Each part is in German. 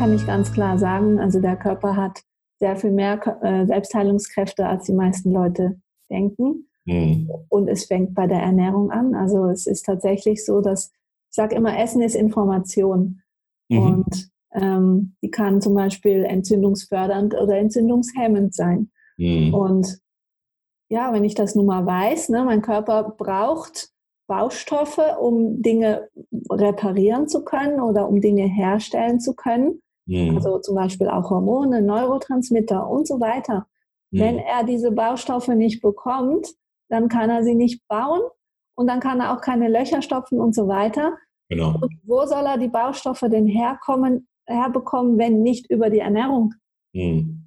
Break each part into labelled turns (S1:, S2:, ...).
S1: kann ich ganz klar sagen, also der Körper hat sehr viel mehr äh, Selbstheilungskräfte, als die meisten Leute denken. Mhm. Und es fängt bei der Ernährung an. Also es ist tatsächlich so, dass ich sage immer, Essen ist Information. Mhm. Und ähm, die kann zum Beispiel entzündungsfördernd oder entzündungshemmend sein. Mhm. Und ja, wenn ich das nun mal weiß, ne, mein Körper braucht Baustoffe, um Dinge reparieren zu können oder um Dinge herstellen zu können. Mhm. Also zum Beispiel auch Hormone, Neurotransmitter und so weiter. Mhm. Wenn er diese Baustoffe nicht bekommt, dann kann er sie nicht bauen und dann kann er auch keine Löcher stopfen und so weiter. Genau. Und wo soll er die Baustoffe denn herkommen, herbekommen, wenn nicht über die Ernährung?
S2: Mhm.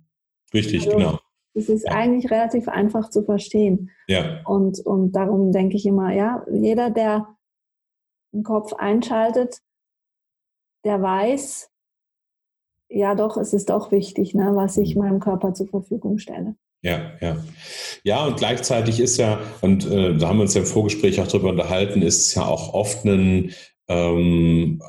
S2: Richtig, also, genau.
S1: Es ist ja. eigentlich relativ einfach zu verstehen. Ja. Und, und darum denke ich immer, ja, jeder, der den Kopf einschaltet, der weiß, ja doch, es ist doch wichtig, ne, was ich mhm. meinem Körper zur Verfügung stelle.
S2: Ja, ja. Ja, und gleichzeitig ist ja, und äh, da haben wir uns ja im Vorgespräch auch drüber unterhalten, ist es ja auch oft ein, ähm,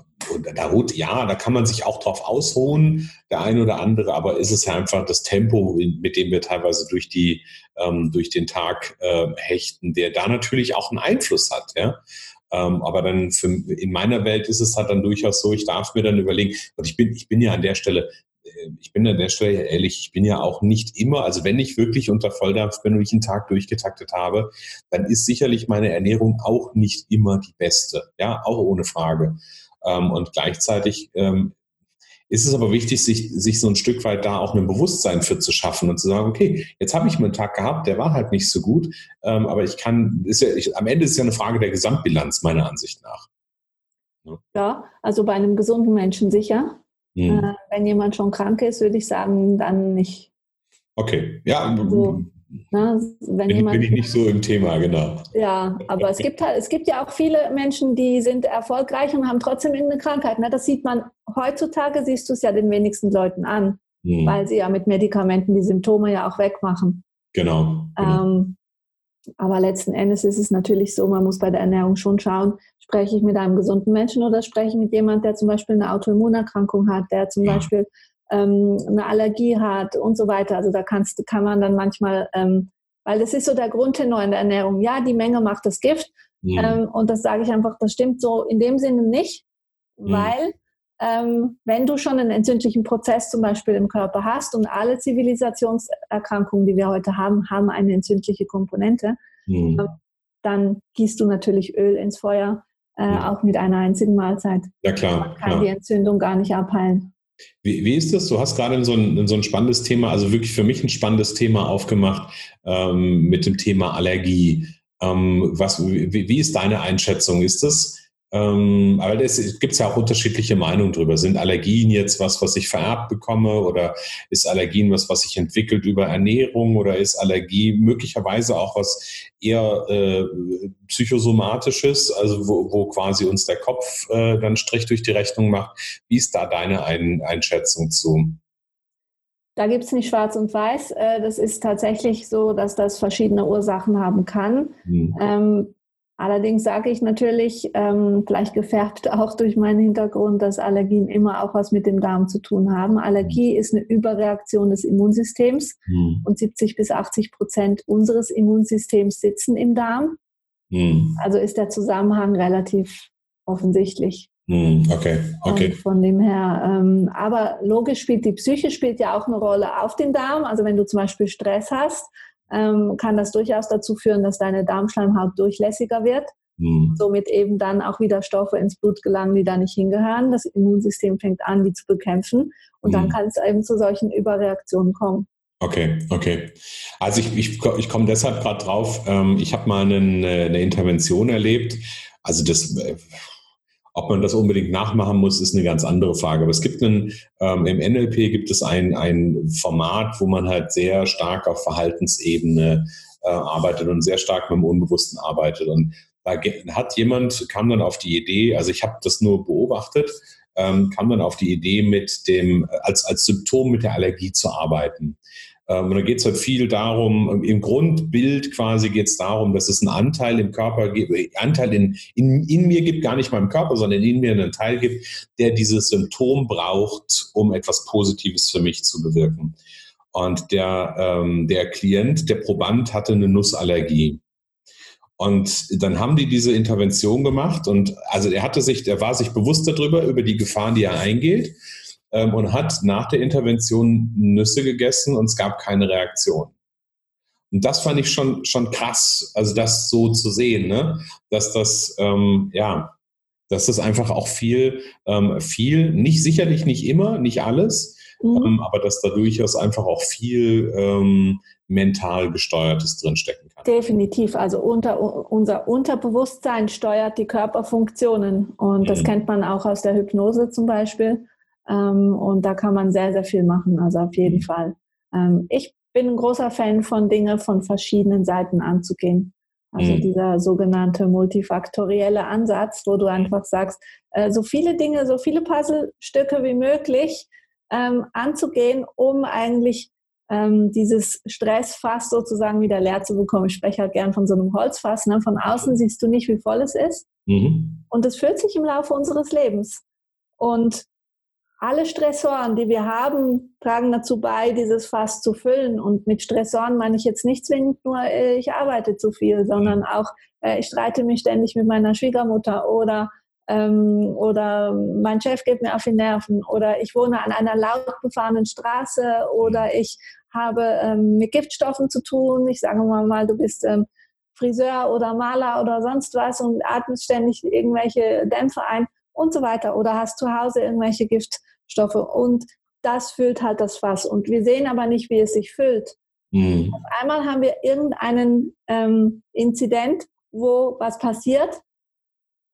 S2: da ruht, ja, da kann man sich auch drauf ausruhen, der eine oder andere, aber ist es ja einfach das Tempo, mit dem wir teilweise durch die, ähm, durch den Tag äh, hechten, der da natürlich auch einen Einfluss hat, ja. Ähm, aber dann für, in meiner Welt ist es halt dann durchaus so, ich darf mir dann überlegen, und ich bin, ich bin ja an der Stelle äh, ich bin an der Stelle ehrlich, ich bin ja auch nicht immer, also wenn ich wirklich unter Volldampf bin und ich einen Tag durchgetaktet habe, dann ist sicherlich meine Ernährung auch nicht immer die beste. Ja, auch ohne Frage. Ähm, und gleichzeitig ähm, ist es aber wichtig, sich, sich so ein Stück weit da auch ein Bewusstsein für zu schaffen und zu sagen, okay, jetzt habe ich mal einen Tag gehabt, der war halt nicht so gut, ähm, aber ich kann, ist ja, ich, am Ende ist es ja eine Frage der Gesamtbilanz, meiner Ansicht nach.
S1: Ja, ja also bei einem gesunden Menschen sicher. Hm. Äh, wenn jemand schon krank ist, würde ich sagen, dann nicht.
S2: Okay, ja. Also, na, wenn bin, jemand, bin ich nicht so im Thema, genau.
S1: Ja, aber es gibt halt, es gibt ja auch viele Menschen, die sind erfolgreich und haben trotzdem irgendeine Krankheit. Ne? Das sieht man heutzutage, siehst du es ja den wenigsten Leuten an, hm. weil sie ja mit Medikamenten die Symptome ja auch wegmachen.
S2: Genau. genau.
S1: Ähm, aber letzten Endes ist es natürlich so, man muss bei der Ernährung schon schauen, spreche ich mit einem gesunden Menschen oder spreche ich mit jemandem, der zum Beispiel eine Autoimmunerkrankung hat, der zum ja. Beispiel ähm, eine Allergie hat und so weiter. Also da kannst, kann man dann manchmal, ähm, weil das ist so der Grundtenor in der Ernährung, ja, die Menge macht das Gift. Ja. Ähm, und das sage ich einfach, das stimmt so in dem Sinne nicht, ja. weil ähm, wenn du schon einen entzündlichen Prozess zum Beispiel im Körper hast und alle Zivilisationserkrankungen, die wir heute haben, haben eine entzündliche Komponente, mhm. dann gießt du natürlich Öl ins Feuer, äh, mhm. auch mit einer einzigen Mahlzeit.
S2: Ja klar.
S1: Man kann
S2: klar.
S1: die Entzündung gar nicht abheilen.
S2: Wie, wie ist das? Du hast gerade so ein, so ein spannendes Thema, also wirklich für mich ein spannendes Thema aufgemacht ähm, mit dem Thema Allergie. Ähm, was, wie, wie ist deine Einschätzung? Ist das ähm, aber es gibt ja auch unterschiedliche Meinungen darüber. Sind Allergien jetzt was, was ich vererbt bekomme oder ist Allergien was, was sich entwickelt über Ernährung oder ist Allergie möglicherweise auch was eher äh, psychosomatisches, also wo, wo quasi uns der Kopf äh, dann Strich durch die Rechnung macht. Wie ist da deine Ein Einschätzung zu?
S1: Da gibt es nicht schwarz und weiß. Äh, das ist tatsächlich so, dass das verschiedene Ursachen haben kann. Hm. Ähm, Allerdings sage ich natürlich, ähm, vielleicht gefärbt auch durch meinen Hintergrund, dass Allergien immer auch was mit dem Darm zu tun haben. Allergie mhm. ist eine Überreaktion des Immunsystems mhm. und 70 bis 80 Prozent unseres Immunsystems sitzen im Darm. Mhm. Also ist der Zusammenhang relativ offensichtlich.
S2: Mhm. Okay, okay.
S1: Und von dem her, ähm, aber logisch spielt die Psyche spielt ja auch eine Rolle auf den Darm. Also wenn du zum Beispiel Stress hast, ähm, kann das durchaus dazu führen, dass deine Darmschleimhaut durchlässiger wird. Mhm. Somit eben dann auch wieder Stoffe ins Blut gelangen, die da nicht hingehören. Das Immunsystem fängt an, die zu bekämpfen. Und mhm. dann kann es eben zu solchen Überreaktionen kommen.
S2: Okay, okay. Also ich, ich, ich komme deshalb gerade drauf. Ähm, ich habe mal eine, eine Intervention erlebt. Also das äh, ob man das unbedingt nachmachen muss, ist eine ganz andere Frage. Aber es gibt einen, ähm, im NLP gibt es ein, ein Format, wo man halt sehr stark auf Verhaltensebene äh, arbeitet und sehr stark mit dem Unbewussten arbeitet. Und da hat jemand, kam dann auf die Idee, also ich habe das nur beobachtet, ähm, kam dann auf die Idee, mit dem, als, als Symptom mit der Allergie zu arbeiten. Ähm, und da geht es halt viel darum, im Grundbild quasi geht es darum, dass es einen Anteil im Körper gibt, äh, Anteil in, in, in mir gibt, gar nicht im Körper, sondern in mir einen Teil gibt, der dieses Symptom braucht, um etwas Positives für mich zu bewirken. Und der, ähm, der Klient, der Proband hatte eine Nussallergie. Und dann haben die diese Intervention gemacht und also er hatte sich, er war sich bewusst darüber, über die Gefahren, die er eingeht ähm, und hat nach der Intervention Nüsse gegessen und es gab keine Reaktion. Und das fand ich schon, schon krass, also das so zu sehen, ne? dass das, ähm, ja, dass das einfach auch viel, ähm, viel, nicht sicherlich nicht immer, nicht alles, mhm. ähm, aber dass da durchaus einfach auch viel ähm, mental gesteuertes drinstecken kann.
S1: Definitiv. Also unter, unser Unterbewusstsein steuert die Körperfunktionen und mhm. das kennt man auch aus der Hypnose zum Beispiel. Ähm, und da kann man sehr, sehr viel machen, also auf jeden mhm. Fall. Ähm, ich bin ein großer Fan von Dinge von verschiedenen Seiten anzugehen. Also mhm. dieser sogenannte multifaktorielle Ansatz, wo du einfach sagst, äh, so viele Dinge, so viele Puzzlestücke wie möglich ähm, anzugehen, um eigentlich ähm, dieses Stressfass sozusagen wieder leer zu bekommen. Ich spreche halt gern von so einem Holzfass. Ne? Von außen siehst du nicht, wie voll es ist. Mhm. Und es füllt sich im Laufe unseres Lebens. Und alle Stressoren, die wir haben, tragen dazu bei, dieses Fass zu füllen. Und mit Stressoren meine ich jetzt nicht zwingend nur, äh, ich arbeite zu viel, sondern auch, äh, ich streite mich ständig mit meiner Schwiegermutter oder, ähm, oder mein Chef geht mir auf die Nerven oder ich wohne an einer laut befahrenen Straße oder ich habe ähm, mit Giftstoffen zu tun. Ich sage mal, mal du bist ähm, Friseur oder Maler oder sonst was und atmest ständig irgendwelche Dämpfe ein und so weiter oder hast zu Hause irgendwelche Gift Stoffe. Und das füllt halt das Fass. Und wir sehen aber nicht, wie es sich füllt. Mhm. Auf einmal haben wir irgendeinen ähm, Inzident, wo was passiert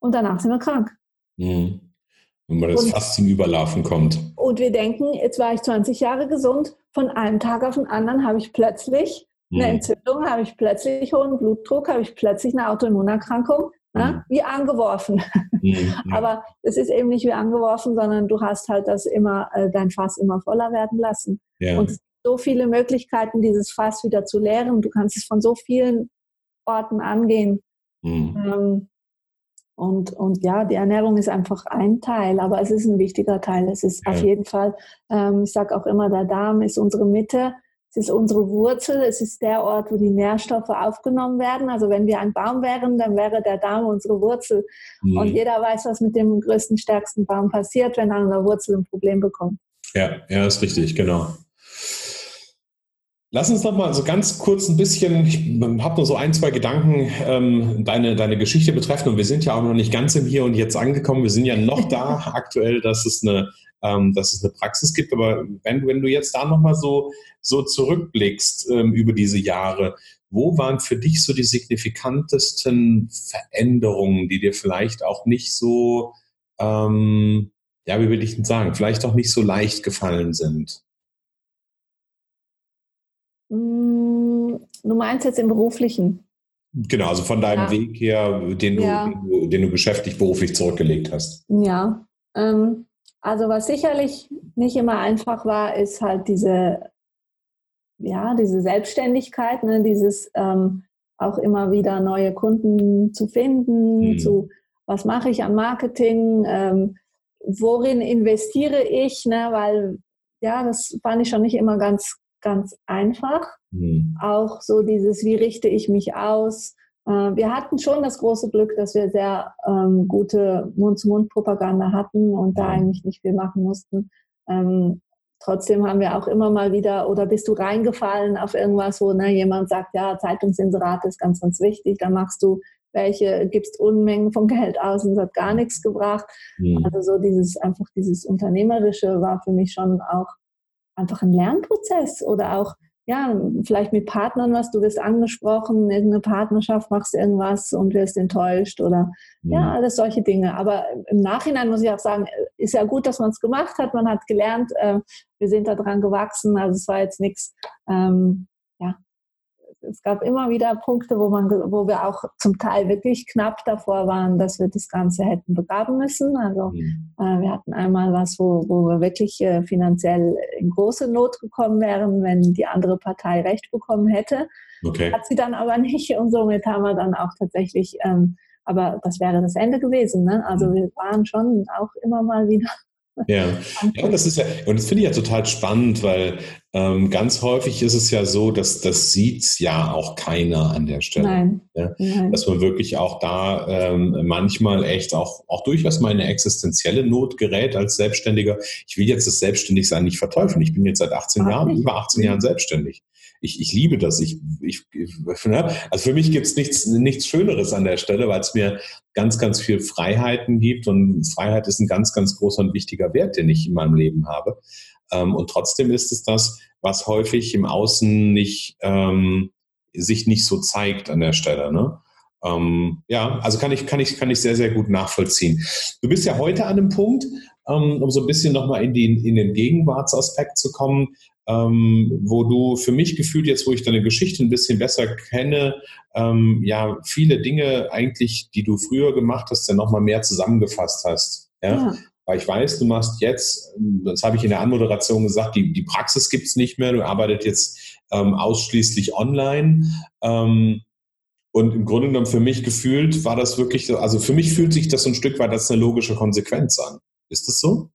S1: und danach sind wir krank.
S2: Mhm. Wenn man das und, Fass zum Überlaufen kommt.
S1: Und wir denken, jetzt war ich 20 Jahre gesund, von einem Tag auf den anderen habe ich plötzlich eine mhm. Entzündung, habe ich plötzlich hohen Blutdruck, habe ich plötzlich eine Autoimmunerkrankung Ne? Mhm. Wie angeworfen. Mhm. Aber es ist eben nicht wie angeworfen, sondern du hast halt das immer, äh, dein Fass immer voller werden lassen. Ja. Und es gibt so viele Möglichkeiten, dieses Fass wieder zu leeren. Du kannst es von so vielen Orten angehen. Mhm. Ähm, und, und ja, die Ernährung ist einfach ein Teil, aber es ist ein wichtiger Teil. Es ist ja. auf jeden Fall, ähm, ich sage auch immer, der Darm ist unsere Mitte es ist unsere Wurzel, es ist der Ort, wo die Nährstoffe aufgenommen werden. Also wenn wir ein Baum wären, dann wäre der Darm unsere Wurzel. Mhm. Und jeder weiß, was mit dem größten, stärksten Baum passiert, wenn er an der Wurzel ein Problem bekommt.
S2: Ja, ja, ist richtig, genau. Lass uns noch mal so ganz kurz ein bisschen, ich habe nur so ein, zwei Gedanken, ähm, deine, deine Geschichte betreffen. Und wir sind ja auch noch nicht ganz im Hier und Jetzt angekommen. Wir sind ja noch da aktuell, dass es eine, ähm, dass es eine Praxis gibt. Aber wenn, wenn du jetzt da noch mal so, so zurückblickst ähm, über diese Jahre, wo waren für dich so die signifikantesten Veränderungen, die dir vielleicht auch nicht so, ähm, ja, wie will ich denn sagen, vielleicht auch nicht so leicht gefallen sind?
S1: Hm, du meinst jetzt im beruflichen?
S2: Genau, also von deinem ja. Weg her, den du, ja. den du, den du beschäftigt beruflich zurückgelegt hast.
S1: Ja, ähm, also was sicherlich nicht immer einfach war, ist halt diese, ja, diese Selbstständigkeit, ne, dieses ähm, auch immer wieder neue Kunden zu finden, mhm. zu was mache ich am Marketing, ähm, worin investiere ich, ne, weil ja, das fand ich schon nicht immer ganz ganz einfach. Mhm. Auch so dieses, wie richte ich mich aus? Äh, wir hatten schon das große Glück, dass wir sehr ähm, gute Mund-zu-Mund-Propaganda hatten und da eigentlich nicht viel machen mussten. Ähm, trotzdem haben wir auch immer mal wieder, oder bist du reingefallen auf irgendwas, wo ne, jemand sagt, ja, Zeitungsinserate ist ganz, ganz wichtig, dann machst du welche, gibst Unmengen von Geld aus und es hat gar nichts gebracht. Mhm. Also so dieses, einfach dieses Unternehmerische war für mich schon auch einfach ein Lernprozess oder auch, ja, vielleicht mit Partnern was, du wirst angesprochen, irgendeine Partnerschaft, machst irgendwas und wirst enttäuscht oder mhm. ja, alles solche Dinge. Aber im Nachhinein muss ich auch sagen, ist ja gut, dass man es gemacht hat, man hat gelernt, äh, wir sind daran gewachsen, also es war jetzt nichts, ähm, ja, es gab immer wieder Punkte, wo, man, wo wir auch zum Teil wirklich knapp davor waren, dass wir das Ganze hätten begraben müssen. Also mhm. äh, wir hatten einmal was, wo, wo wir wirklich äh, finanziell in große Not gekommen wären, wenn die andere Partei Recht bekommen hätte. Okay. Hat sie dann aber nicht und somit haben wir dann auch tatsächlich, ähm, aber das wäre das Ende gewesen. Ne? Also mhm. wir waren schon auch immer mal wieder
S2: ja. ja, und das ist ja, und das finde ich ja total spannend, weil ähm, ganz häufig ist es ja so, dass das sieht ja auch keiner an der Stelle. Nein. Ja? Nein. Dass man wirklich auch da ähm, manchmal echt auch, auch durchaus mal in eine existenzielle Not gerät als Selbstständiger. Ich will jetzt das Selbstständigsein nicht verteufeln. Ich bin jetzt seit 18 Ach, Jahren, nicht. über 18 Jahren selbstständig ich, ich liebe das. Ich, ich, ne? Also für mich gibt es nichts, nichts Schöneres an der Stelle, weil es mir ganz, ganz viel Freiheiten gibt und Freiheit ist ein ganz, ganz großer und wichtiger Wert, den ich in meinem Leben habe. Ähm, und trotzdem ist es das, was häufig im Außen nicht, ähm, sich nicht so zeigt an der Stelle. Ne? Ähm, ja, also kann ich, kann, ich, kann ich sehr, sehr gut nachvollziehen. Du bist ja heute an einem Punkt, um so ein bisschen nochmal in, in den Gegenwartsaspekt zu kommen, ähm, wo du für mich gefühlt jetzt, wo ich deine Geschichte ein bisschen besser kenne, ähm, ja, viele Dinge eigentlich, die du früher gemacht hast, ja nochmal mehr zusammengefasst hast. Ja? ja? Weil ich weiß, du machst jetzt, das habe ich in der Anmoderation gesagt, die, die Praxis gibt es nicht mehr, du arbeitest jetzt ähm, ausschließlich online. Ähm, und im Grunde genommen für mich gefühlt war das wirklich so, also für mich fühlt sich das so ein Stück weit als eine logische Konsequenz an. Ist das so?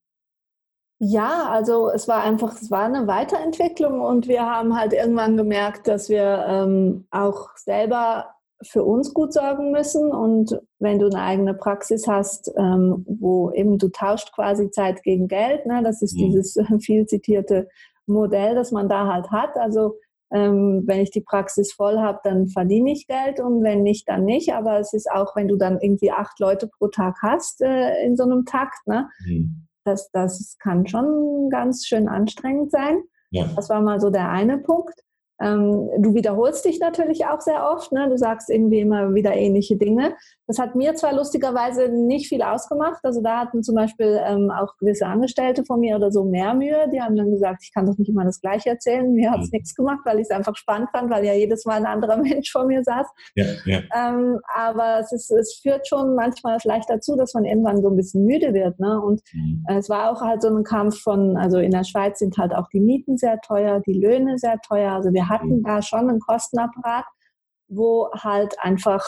S1: Ja, also es war einfach, es war eine Weiterentwicklung und wir haben halt irgendwann gemerkt, dass wir ähm, auch selber für uns gut sorgen müssen. Und wenn du eine eigene Praxis hast, ähm, wo eben du tauscht quasi Zeit gegen Geld, ne, das ist mhm. dieses viel zitierte Modell, das man da halt hat. Also ähm, wenn ich die Praxis voll habe, dann verdiene ich Geld und wenn nicht, dann nicht. Aber es ist auch, wenn du dann irgendwie acht Leute pro Tag hast äh, in so einem Takt, ne, mhm das, das kann schon ganz schön anstrengend sein. Ja. Das war mal so der eine Punkt. Ähm, du wiederholst dich natürlich auch sehr oft. Ne? Du sagst irgendwie immer wieder ähnliche Dinge. Das hat mir zwar lustigerweise nicht viel ausgemacht. Also da hatten zum Beispiel ähm, auch gewisse Angestellte von mir oder so mehr Mühe. Die haben dann gesagt, ich kann doch nicht immer das Gleiche erzählen. Mir hat es mhm. nichts gemacht, weil ich es einfach spannend fand, weil ja jedes Mal ein anderer Mensch vor mir saß. Ja, ja. Ähm, aber es, ist, es führt schon manchmal vielleicht dazu, dass man irgendwann so ein bisschen müde wird. Ne? Und mhm. äh, es war auch halt so ein Kampf von, also in der Schweiz sind halt auch die Mieten sehr teuer, die Löhne sehr teuer. Also wir hatten mhm. da schon einen Kostenapparat, wo halt einfach,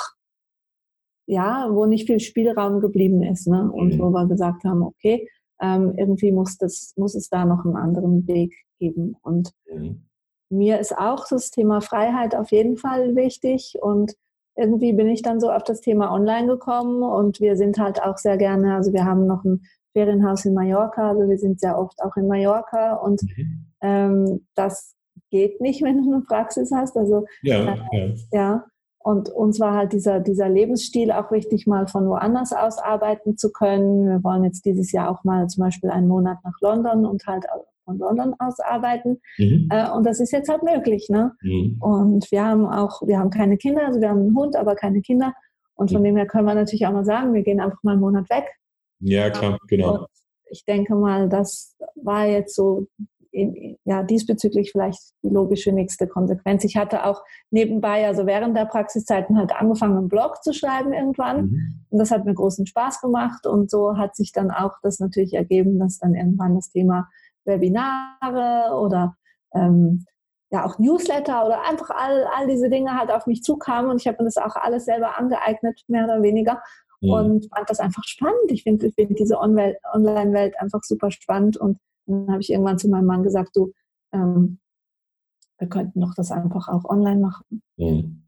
S1: ja, wo nicht viel Spielraum geblieben ist. Ne? Und mhm. wo wir gesagt haben, okay, ähm, irgendwie muss, das, muss es da noch einen anderen Weg geben. Und mhm. mir ist auch das Thema Freiheit auf jeden Fall wichtig und irgendwie bin ich dann so auf das Thema Online gekommen und wir sind halt auch sehr gerne, also wir haben noch ein Ferienhaus in Mallorca, also wir sind sehr oft auch in Mallorca und mhm. ähm, das geht nicht, wenn du eine Praxis hast. Also ja, äh, ja. ja. Und uns war halt dieser, dieser Lebensstil auch wichtig, mal von woanders aus arbeiten zu können. Wir wollen jetzt dieses Jahr auch mal zum Beispiel einen Monat nach London und halt von London aus arbeiten. Mhm. Äh, und das ist jetzt halt möglich. Ne? Mhm. Und wir haben auch, wir haben keine Kinder, also wir haben einen Hund, aber keine Kinder. Und von mhm. dem her können wir natürlich auch mal sagen, wir gehen einfach mal einen Monat weg.
S2: Ja, klar, genau. Und
S1: ich denke mal, das war jetzt so ja, diesbezüglich vielleicht die logische nächste Konsequenz. Ich hatte auch nebenbei, also während der Praxiszeiten halt angefangen, einen Blog zu schreiben irgendwann. Mhm. Und das hat mir großen Spaß gemacht. Und so hat sich dann auch das natürlich ergeben, dass dann irgendwann das Thema Webinare oder ähm, ja auch Newsletter oder einfach all, all diese Dinge halt auf mich zukamen. Und ich habe mir das auch alles selber angeeignet, mehr oder weniger. Mhm. Und fand das einfach spannend. Ich finde ich find diese Online-Welt einfach super spannend und dann habe ich irgendwann zu meinem Mann gesagt, du, ähm, wir könnten doch das einfach auch online machen. Mhm.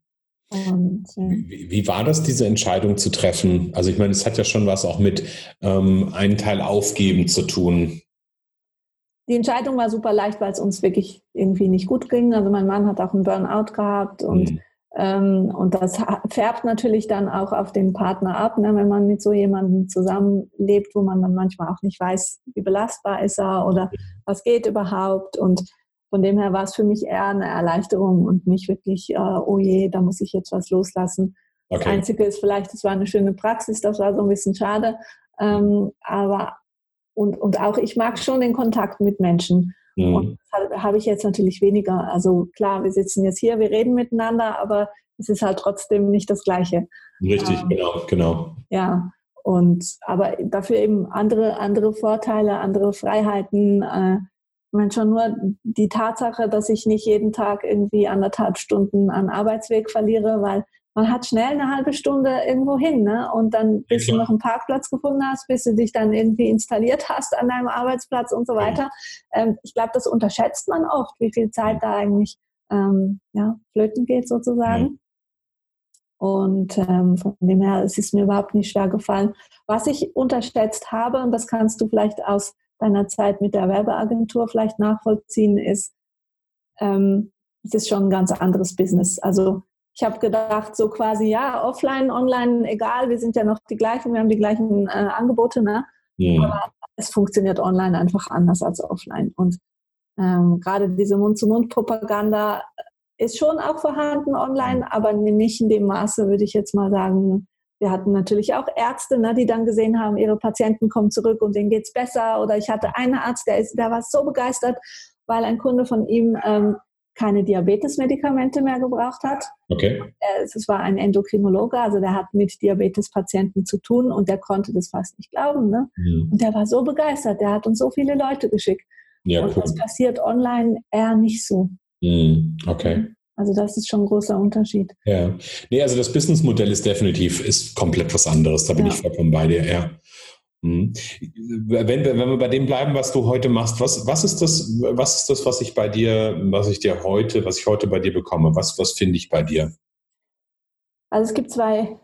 S2: Und, äh, wie, wie, war das, diese Entscheidung zu treffen? Also ich meine, es hat ja schon was auch mit ähm, einen Teil aufgeben zu tun.
S1: Die Entscheidung war super leicht, weil es uns wirklich irgendwie nicht gut ging. Also mein Mann hat auch einen Burnout gehabt und mhm. Ähm, und das färbt natürlich dann auch auf den Partner ab, ne, wenn man mit so jemandem zusammenlebt, wo man dann manchmal auch nicht weiß, wie belastbar ist er oder was geht überhaupt. Und von dem her war es für mich eher eine Erleichterung und nicht wirklich, äh, oh je, da muss ich jetzt was loslassen. Okay. Das Einzige ist vielleicht, es war eine schöne Praxis, das war so ein bisschen schade. Ähm, aber und, und auch ich mag schon den Kontakt mit Menschen. Mhm. Und das habe ich jetzt natürlich weniger. Also klar, wir sitzen jetzt hier, wir reden miteinander, aber es ist halt trotzdem nicht das Gleiche.
S2: Richtig, ähm, genau, genau.
S1: Ja, und aber dafür eben andere, andere Vorteile, andere Freiheiten. Äh, ich meine schon nur die Tatsache, dass ich nicht jeden Tag irgendwie anderthalb Stunden an Arbeitsweg verliere, weil man hat schnell eine halbe Stunde irgendwo hin, ne? Und dann, bis ja, du noch einen Parkplatz gefunden hast, bis du dich dann irgendwie installiert hast an deinem Arbeitsplatz und so weiter. Ähm, ich glaube, das unterschätzt man oft, wie viel Zeit da eigentlich ähm, ja, flöten geht sozusagen. Und ähm, von dem her, es ist mir überhaupt nicht schwer gefallen. Was ich unterschätzt habe, und das kannst du vielleicht aus deiner Zeit mit der Werbeagentur vielleicht nachvollziehen, ist, ähm, es ist schon ein ganz anderes Business. Also ich habe gedacht, so quasi, ja, offline, online, egal, wir sind ja noch die gleichen, wir haben die gleichen äh, Angebote, ne? Ja. Aber es funktioniert online einfach anders als offline. Und ähm, gerade diese Mund-zu-Mund-Propaganda ist schon auch vorhanden online, aber nicht in dem Maße, würde ich jetzt mal sagen. Wir hatten natürlich auch Ärzte, ne, die dann gesehen haben, ihre Patienten kommen zurück und denen geht's besser. Oder ich hatte einen Arzt, der, ist, der war so begeistert, weil ein Kunde von ihm ähm, keine Diabetesmedikamente mehr gebraucht hat.
S2: Okay.
S1: Es war ein Endokrinologe, also der hat mit Diabetespatienten zu tun und der konnte das fast nicht glauben. Ne? Mhm. Und der war so begeistert, der hat uns so viele Leute geschickt. Ja, und cool. das passiert online eher nicht so.
S2: Mhm. Okay.
S1: Also das ist schon ein großer Unterschied.
S2: Ja. Nee, also das Businessmodell ist definitiv ist komplett was anderes. Da bin ja. ich vollkommen bei dir, ja. Mhm. Wenn wir, wenn wir bei dem bleiben, was du heute machst, was, was ist das, was ist das, was ich bei dir, was ich dir heute, was ich heute bei dir bekomme? Was, was finde ich bei dir?
S1: Also es gibt zwei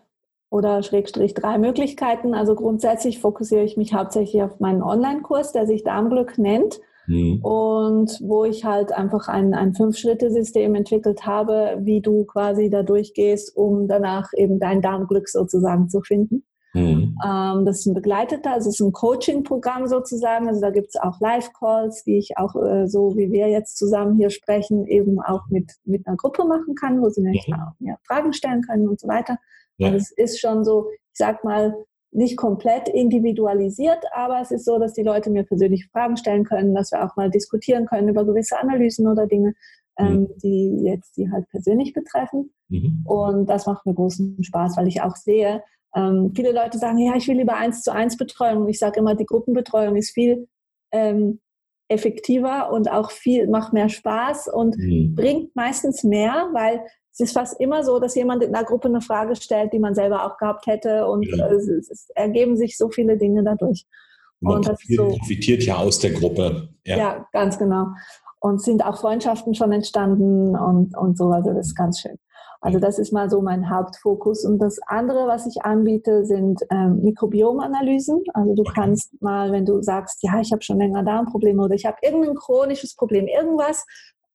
S1: oder Schrägstrich drei Möglichkeiten. Also grundsätzlich fokussiere ich mich hauptsächlich auf meinen Online-Kurs, der sich Darmglück nennt. Mhm. Und wo ich halt einfach ein, ein Fünf-Schritte-System entwickelt habe, wie du quasi da durchgehst, um danach eben dein Darmglück sozusagen zu finden. Mhm. Ähm, das ist ein begleiteter, also es ist ein Coaching-Programm sozusagen. Also da gibt es auch Live-Calls, die ich auch äh, so wie wir jetzt zusammen hier sprechen, eben auch mit, mit einer Gruppe machen kann, wo sie mir mhm. ja, Fragen stellen können und so weiter. Ja. Also es ist schon so, ich sag mal, nicht komplett individualisiert, aber es ist so, dass die Leute mir persönlich Fragen stellen können, dass wir auch mal diskutieren können über gewisse Analysen oder Dinge, ähm, mhm. die jetzt die halt persönlich betreffen. Mhm. Und das macht mir großen Spaß, weil ich auch sehe, ähm, viele Leute sagen, ja, ich will lieber eins zu eins Betreuung. Ich sage immer, die Gruppenbetreuung ist viel ähm, effektiver und auch viel, macht mehr Spaß und mhm. bringt meistens mehr, weil es ist fast immer so, dass jemand in der Gruppe eine Frage stellt, die man selber auch gehabt hätte und ja. es, es, ergeben sich so viele Dinge dadurch.
S2: Man und das so, profitiert ja aus der Gruppe.
S1: Ja. ja, ganz genau. Und sind auch Freundschaften schon entstanden und, und so. Also das ist ganz schön. Also das ist mal so mein Hauptfokus. Und das andere, was ich anbiete, sind ähm, Mikrobiomanalysen. Also du kannst mal, wenn du sagst, ja, ich habe schon länger Darmprobleme oder ich habe irgendein chronisches Problem, irgendwas,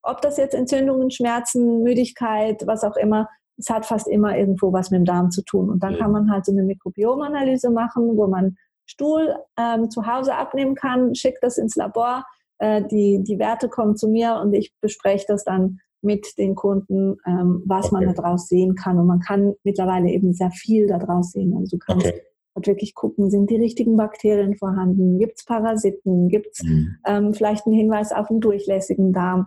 S1: ob das jetzt Entzündungen, Schmerzen, Müdigkeit, was auch immer, es hat fast immer irgendwo was mit dem Darm zu tun. Und dann kann man halt so eine Mikrobiomanalyse machen, wo man Stuhl ähm, zu Hause abnehmen kann, schickt das ins Labor, äh, die, die Werte kommen zu mir und ich bespreche das dann mit den Kunden, ähm, was okay. man daraus sehen kann. Und man kann mittlerweile eben sehr viel daraus sehen. Also du kannst okay. halt wirklich gucken, sind die richtigen Bakterien vorhanden? Gibt es Parasiten? Gibt es mhm. ähm, vielleicht einen Hinweis auf einen durchlässigen Darm?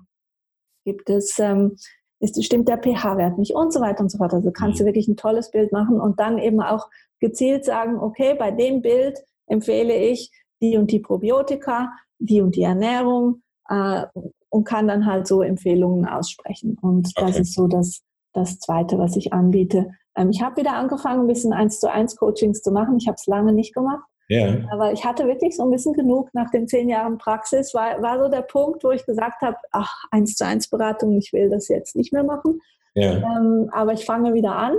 S1: Gibt es, ähm, ist, stimmt der pH-Wert nicht? Und so weiter und so fort. Also kannst mhm. du wirklich ein tolles Bild machen und dann eben auch gezielt sagen, okay, bei dem Bild empfehle ich die und die Probiotika, die und die Ernährung, äh, und kann dann halt so Empfehlungen aussprechen. Und okay. das ist so das, das Zweite, was ich anbiete. Ähm, ich habe wieder angefangen, ein bisschen eins zu eins Coachings zu machen. Ich habe es lange nicht gemacht. Yeah. Aber ich hatte wirklich so ein bisschen genug nach den zehn Jahren Praxis. War, war so der Punkt, wo ich gesagt habe, ach, eins zu eins Beratung, ich will das jetzt nicht mehr machen. Yeah. Ähm, aber ich fange wieder an.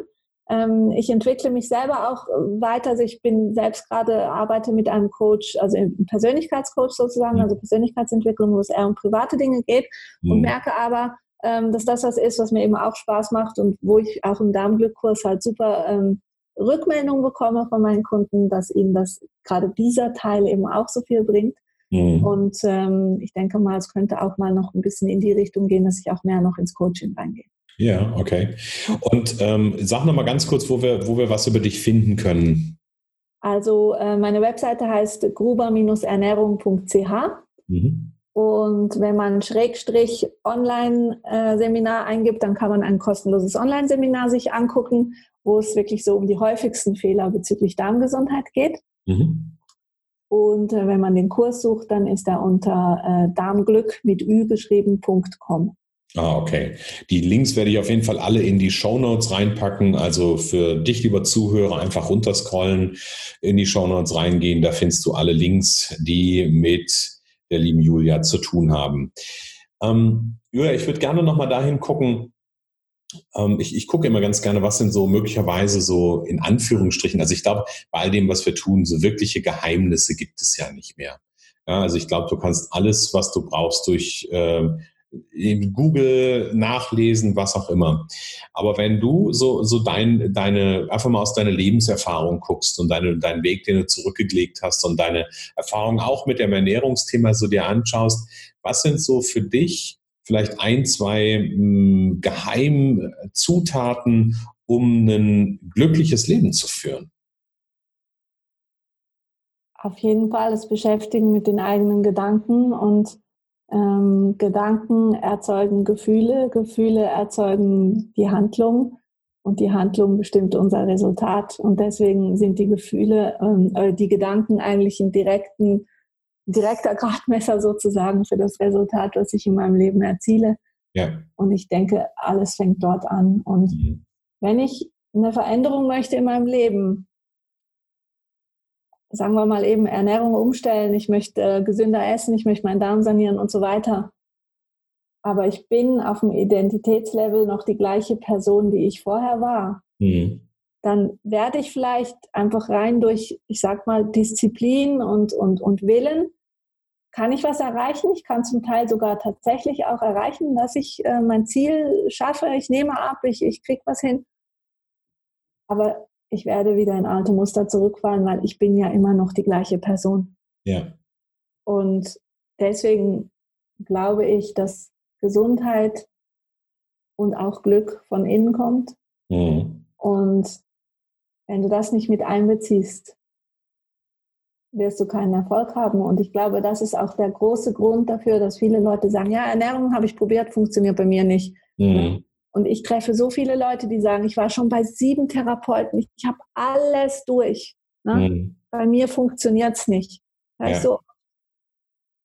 S1: Ähm, ich entwickle mich selber auch weiter. Also ich bin selbst gerade, arbeite mit einem Coach, also im Persönlichkeitscoach sozusagen, mhm. also Persönlichkeitsentwicklung, wo es eher um private Dinge geht mhm. und merke aber, ähm, dass das was ist, was mir eben auch Spaß macht und wo ich auch im Darmglückkurs halt super ähm, Rückmeldungen bekomme von meinen Kunden, dass ihnen das gerade dieser Teil eben auch so viel bringt. Mhm. Und ähm, ich denke mal, es könnte auch mal noch ein bisschen in die Richtung gehen, dass ich auch mehr noch ins Coaching reingehe.
S2: Ja, okay. Und ähm, sag noch mal ganz kurz, wo wir, wo wir was über dich finden können.
S1: Also äh, meine Webseite heißt gruber-ernährung.ch. Mhm. Und wenn man Schrägstrich Online-Seminar eingibt, dann kann man ein kostenloses Online-Seminar sich angucken, wo es wirklich so um die häufigsten Fehler bezüglich Darmgesundheit geht. Mhm. Und äh, wenn man den Kurs sucht, dann ist er unter äh, darmglück mit ü geschrieben.com.
S2: Ah, okay. Die Links werde ich auf jeden Fall alle in die Show Notes reinpacken. Also für dich, lieber Zuhörer, einfach runterscrollen, in die Show Notes reingehen. Da findest du alle Links, die mit der lieben Julia zu tun haben. Ähm, Julia, ich würde gerne nochmal dahin gucken. Ähm, ich, ich gucke immer ganz gerne, was sind so möglicherweise so in Anführungsstrichen, also ich glaube, bei all dem, was wir tun, so wirkliche Geheimnisse gibt es ja nicht mehr. Ja, also ich glaube, du kannst alles, was du brauchst, durch äh, in Google nachlesen, was auch immer. Aber wenn du so, so dein, deine, einfach mal aus deiner Lebenserfahrung guckst und deine, deinen Weg, den du zurückgelegt hast und deine Erfahrung auch mit dem Ernährungsthema so dir anschaust, was sind so für dich vielleicht ein, zwei hm, Geheimzutaten, um ein glückliches Leben zu führen?
S1: Auf jeden Fall das Beschäftigen mit den eigenen Gedanken und ähm, Gedanken erzeugen Gefühle, Gefühle erzeugen die Handlung und die Handlung bestimmt unser Resultat. Und deswegen sind die Gefühle, ähm, äh, die Gedanken eigentlich ein direkten, direkter Gradmesser sozusagen für das Resultat, was ich in meinem Leben erziele. Ja. Und ich denke, alles fängt dort an. Und mhm. wenn ich eine Veränderung möchte in meinem Leben, sagen wir mal eben Ernährung umstellen, ich möchte äh, gesünder essen, ich möchte meinen Darm sanieren und so weiter. Aber ich bin auf dem Identitätslevel noch die gleiche Person, die ich vorher war. Mhm. Dann werde ich vielleicht einfach rein durch, ich sag mal, Disziplin und, und, und Willen, kann ich was erreichen. Ich kann zum Teil sogar tatsächlich auch erreichen, dass ich äh, mein Ziel schaffe. Ich nehme ab, ich, ich kriege was hin. Aber ich werde wieder in alte Muster zurückfallen, weil ich bin ja immer noch die gleiche Person. Ja. Und deswegen glaube ich, dass Gesundheit und auch Glück von innen kommt. Mhm. Und wenn du das nicht mit einbeziehst, wirst du keinen Erfolg haben. Und ich glaube, das ist auch der große Grund dafür, dass viele Leute sagen, ja, Ernährung habe ich probiert, funktioniert bei mir nicht. Mhm. Und ich treffe so viele Leute, die sagen, ich war schon bei sieben Therapeuten, ich, ich habe alles durch. Ne? Mhm. Bei mir funktioniert es nicht. Ja.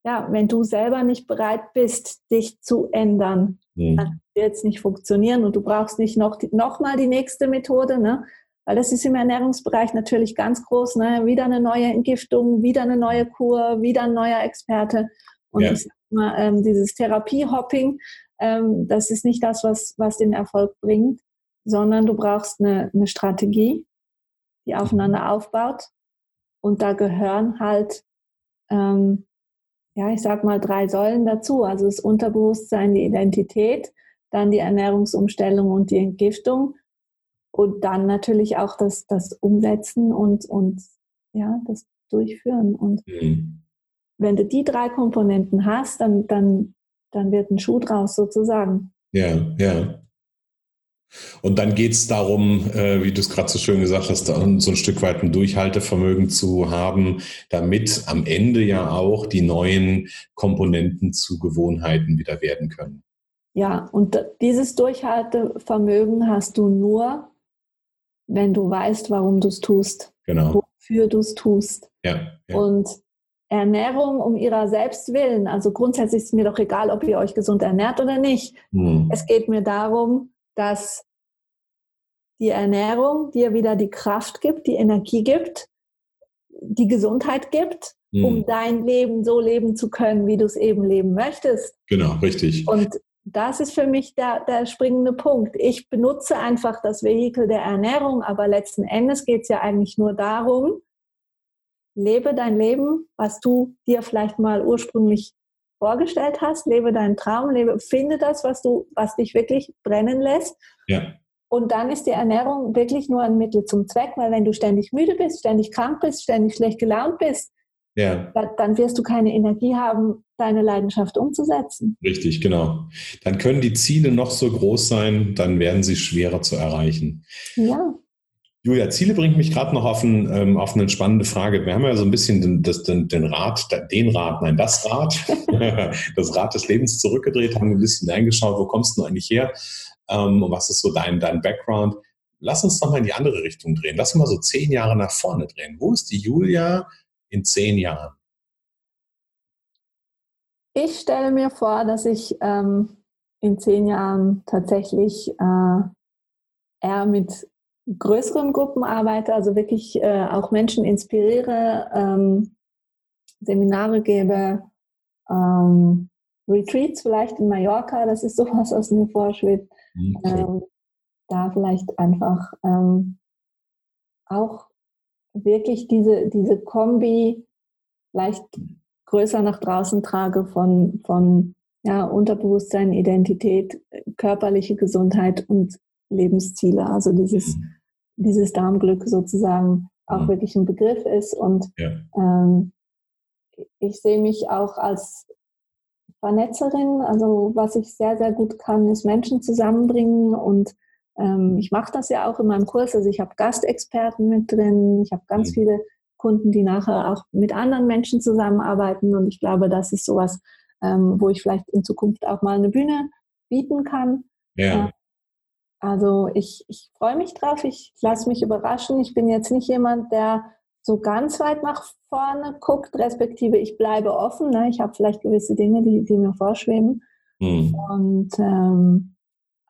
S1: ja, wenn du selber nicht bereit bist, dich zu ändern, mhm. dann wird es nicht funktionieren und du brauchst nicht noch, noch mal die nächste Methode, ne? weil das ist im Ernährungsbereich natürlich ganz groß. Ne? Wieder eine neue Entgiftung, wieder eine neue Kur, wieder ein neuer Experte. Und ja. ich sag mal, ähm, dieses Therapiehopping, ähm, das ist nicht das, was, was den Erfolg bringt, sondern du brauchst eine, eine Strategie, die aufeinander aufbaut. Und da gehören halt, ähm, ja, ich sag mal, drei Säulen dazu. Also das Unterbewusstsein, die Identität, dann die Ernährungsumstellung und die Entgiftung und dann natürlich auch das, das Umsetzen und, und ja, das Durchführen. Und mhm. wenn du die drei Komponenten hast, dann, dann dann wird ein Schuh draus sozusagen.
S2: Ja, ja. Und dann geht es darum, äh, wie du es gerade so schön gesagt hast, so ein Stück weit ein Durchhaltevermögen zu haben, damit am Ende ja auch die neuen Komponenten zu Gewohnheiten wieder werden können.
S1: Ja, und dieses Durchhaltevermögen hast du nur, wenn du weißt, warum du es tust. Genau. Wofür du es tust. Ja, ja. Und Ernährung um ihrer selbst willen. Also grundsätzlich ist mir doch egal, ob ihr euch gesund ernährt oder nicht. Mhm. Es geht mir darum, dass die Ernährung dir wieder die Kraft gibt, die Energie gibt, die Gesundheit gibt, mhm. um dein Leben so leben zu können, wie du es eben leben möchtest.
S2: Genau, richtig.
S1: Und das ist für mich der, der springende Punkt. Ich benutze einfach das Vehikel der Ernährung, aber letzten Endes geht es ja eigentlich nur darum, lebe dein Leben, was du dir vielleicht mal ursprünglich vorgestellt hast, lebe deinen Traum, lebe, finde das, was du, was dich wirklich brennen lässt. Ja. Und dann ist die Ernährung wirklich nur ein Mittel zum Zweck, weil wenn du ständig müde bist, ständig krank bist, ständig schlecht gelaunt bist, ja. dann wirst du keine Energie haben, deine Leidenschaft umzusetzen.
S2: Richtig, genau. Dann können die Ziele noch so groß sein, dann werden sie schwerer zu erreichen. Ja. Julia, Ziele bringt mich gerade noch auf, ein, ähm, auf, eine spannende Frage. Wir haben ja so ein bisschen den, das, den, den Rad, den Rad, nein, das Rad, das Rad des Lebens zurückgedreht, haben ein bisschen reingeschaut, wo kommst du eigentlich her ähm, und was ist so dein, dein Background. Lass uns doch mal in die andere Richtung drehen. Lass uns mal so zehn Jahre nach vorne drehen. Wo ist die Julia in zehn Jahren?
S1: Ich stelle mir vor, dass ich ähm, in zehn Jahren tatsächlich äh, eher mit größeren Gruppen arbeite, also wirklich äh, auch Menschen inspiriere, ähm, Seminare gebe, ähm, Retreats vielleicht in Mallorca, das ist sowas, was mir vorschwebt. Okay. Ähm, da vielleicht einfach ähm, auch wirklich diese, diese Kombi vielleicht größer nach draußen trage von, von ja, Unterbewusstsein, Identität, körperliche Gesundheit und Lebensziele. Also dieses, mhm. Dieses Darmglück sozusagen auch mhm. wirklich ein Begriff ist. Und ja. ähm, ich sehe mich auch als Vernetzerin. Also was ich sehr, sehr gut kann, ist Menschen zusammenbringen. Und ähm, ich mache das ja auch in meinem Kurs. Also ich habe Gastexperten mit drin. Ich habe ganz mhm. viele Kunden, die nachher auch mit anderen Menschen zusammenarbeiten. Und ich glaube, das ist sowas, ähm, wo ich vielleicht in Zukunft auch mal eine Bühne bieten kann. Ja. Also ich, ich freue mich drauf, ich lasse mich überraschen. Ich bin jetzt nicht jemand, der so ganz weit nach vorne guckt, respektive ich bleibe offen. Ne? Ich habe vielleicht gewisse Dinge, die, die mir vorschweben. Mhm. Und ähm,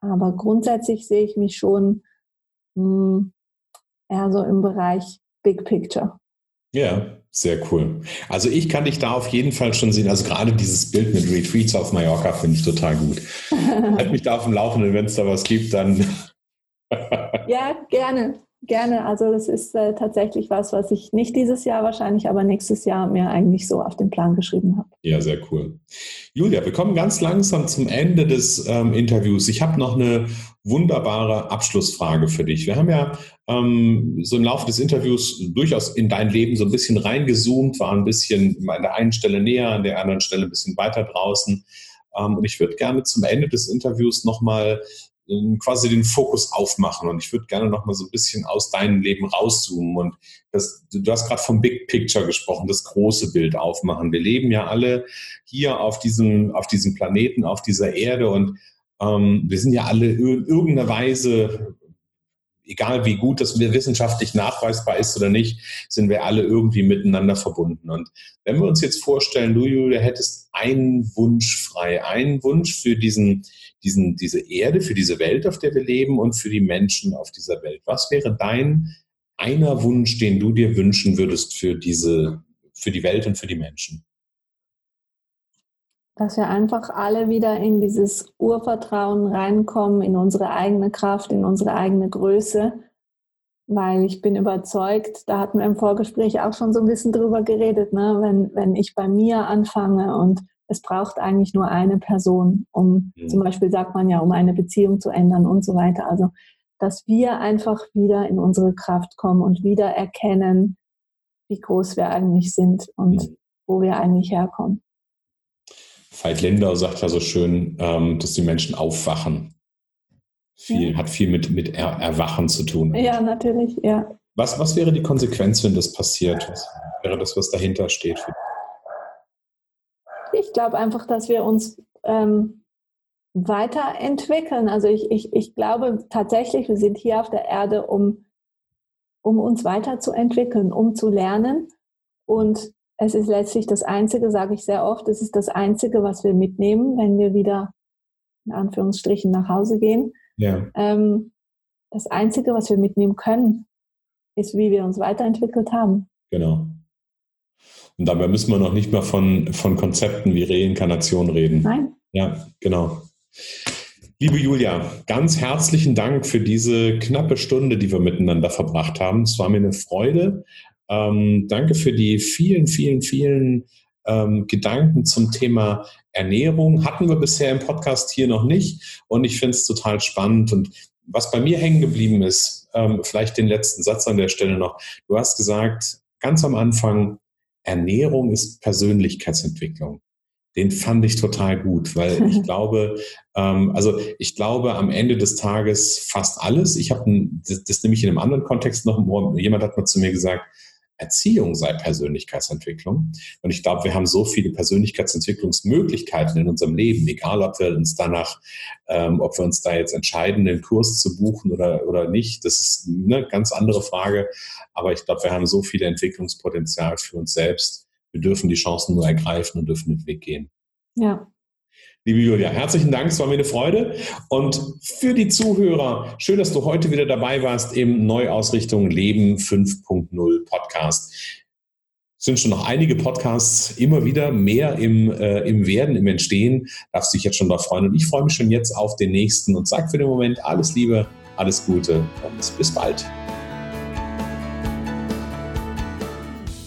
S1: aber grundsätzlich sehe ich mich schon mh, hm, eher so im Bereich Big Picture.
S2: Ja, sehr cool. Also ich kann dich da auf jeden Fall schon sehen. Also gerade dieses Bild mit Retreats auf Mallorca finde ich total gut. halt mich da auf dem Laufenden, wenn es da was gibt, dann.
S1: ja, gerne. Gerne. Also das ist äh, tatsächlich was, was ich nicht dieses Jahr wahrscheinlich, aber nächstes Jahr mir eigentlich so auf den Plan geschrieben habe.
S2: Ja, sehr cool. Julia, wir kommen ganz langsam zum Ende des ähm, Interviews. Ich habe noch eine wunderbare Abschlussfrage für dich. Wir haben ja ähm, so im Laufe des Interviews durchaus in dein Leben so ein bisschen reingezoomt, war ein bisschen an der einen Stelle näher, an der anderen Stelle ein bisschen weiter draußen. Ähm, und ich würde gerne zum Ende des Interviews nochmal ähm, quasi den Fokus aufmachen. Und ich würde gerne noch mal so ein bisschen aus deinem Leben rauszoomen. Und das, du hast gerade vom Big Picture gesprochen, das große Bild aufmachen. Wir leben ja alle hier auf diesem, auf diesem Planeten, auf dieser Erde und ähm, wir sind ja alle in irgendeiner Weise egal wie gut das wissenschaftlich nachweisbar ist oder nicht, sind wir alle irgendwie miteinander verbunden. Und wenn wir uns jetzt vorstellen, du, Julia, hättest einen Wunsch frei, einen Wunsch für diesen, diesen, diese Erde, für diese Welt, auf der wir leben und für die Menschen auf dieser Welt. Was wäre dein einer Wunsch, den du dir wünschen würdest für diese, für die Welt und für die Menschen?
S1: Dass wir einfach alle wieder in dieses Urvertrauen reinkommen, in unsere eigene Kraft, in unsere eigene Größe. Weil ich bin überzeugt, da hatten wir im Vorgespräch auch schon so ein bisschen drüber geredet, ne? wenn, wenn ich bei mir anfange und es braucht eigentlich nur eine Person, um mhm. zum Beispiel sagt man ja, um eine Beziehung zu ändern und so weiter. Also, dass wir einfach wieder in unsere Kraft kommen und wieder erkennen, wie groß wir eigentlich sind und mhm. wo wir eigentlich herkommen.
S2: Veit Lindau sagt ja so schön, ähm, dass die Menschen aufwachen. Viel, ja. Hat viel mit, mit er Erwachen zu tun.
S1: Ja, natürlich, ja.
S2: Was, was wäre die Konsequenz, wenn das passiert? Was wäre das, was dahinter steht
S1: ich glaube einfach, dass wir uns ähm, weiterentwickeln. Also ich, ich, ich glaube tatsächlich, wir sind hier auf der Erde, um, um uns weiterzuentwickeln, um zu lernen. Und es ist letztlich das Einzige, sage ich sehr oft, es ist das Einzige, was wir mitnehmen, wenn wir wieder in Anführungsstrichen nach Hause gehen. Ja. Ähm, das Einzige, was wir mitnehmen können, ist, wie wir uns weiterentwickelt haben.
S2: Genau. Und dabei müssen wir noch nicht mal von, von Konzepten wie Reinkarnation reden.
S1: Nein.
S2: Ja, genau. Liebe Julia, ganz herzlichen Dank für diese knappe Stunde, die wir miteinander verbracht haben. Es war mir eine Freude. Ähm, danke für die vielen, vielen, vielen ähm, Gedanken zum Thema Ernährung. Hatten wir bisher im Podcast hier noch nicht. Und ich finde es total spannend. Und was bei mir hängen geblieben ist, ähm, vielleicht den letzten Satz an der Stelle noch. Du hast gesagt, ganz am Anfang, Ernährung ist Persönlichkeitsentwicklung. den fand ich total gut, weil ich glaube, ähm, also ich glaube am Ende des Tages fast alles. Ich habe das, das nämlich in einem anderen Kontext noch, jemand hat mal zu mir gesagt, Erziehung sei Persönlichkeitsentwicklung. Und ich glaube, wir haben so viele Persönlichkeitsentwicklungsmöglichkeiten in unserem Leben, egal ob wir uns danach, ähm, ob wir uns da jetzt entscheiden, den Kurs zu buchen oder, oder nicht. Das ist eine ganz andere Frage. Aber ich glaube, wir haben so viel Entwicklungspotenzial für uns selbst. Wir dürfen die Chancen nur ergreifen und dürfen den Weg gehen.
S1: Ja,
S2: Liebe Julia, herzlichen Dank, es war mir eine Freude. Und für die Zuhörer, schön, dass du heute wieder dabei warst im Neuausrichtung Leben 5.0 Podcast. Es sind schon noch einige Podcasts immer wieder mehr im, äh, im Werden, im Entstehen. Darfst dich jetzt schon darauf freuen. Und ich freue mich schon jetzt auf den nächsten und sage für den Moment alles Liebe, alles Gute und bis bald.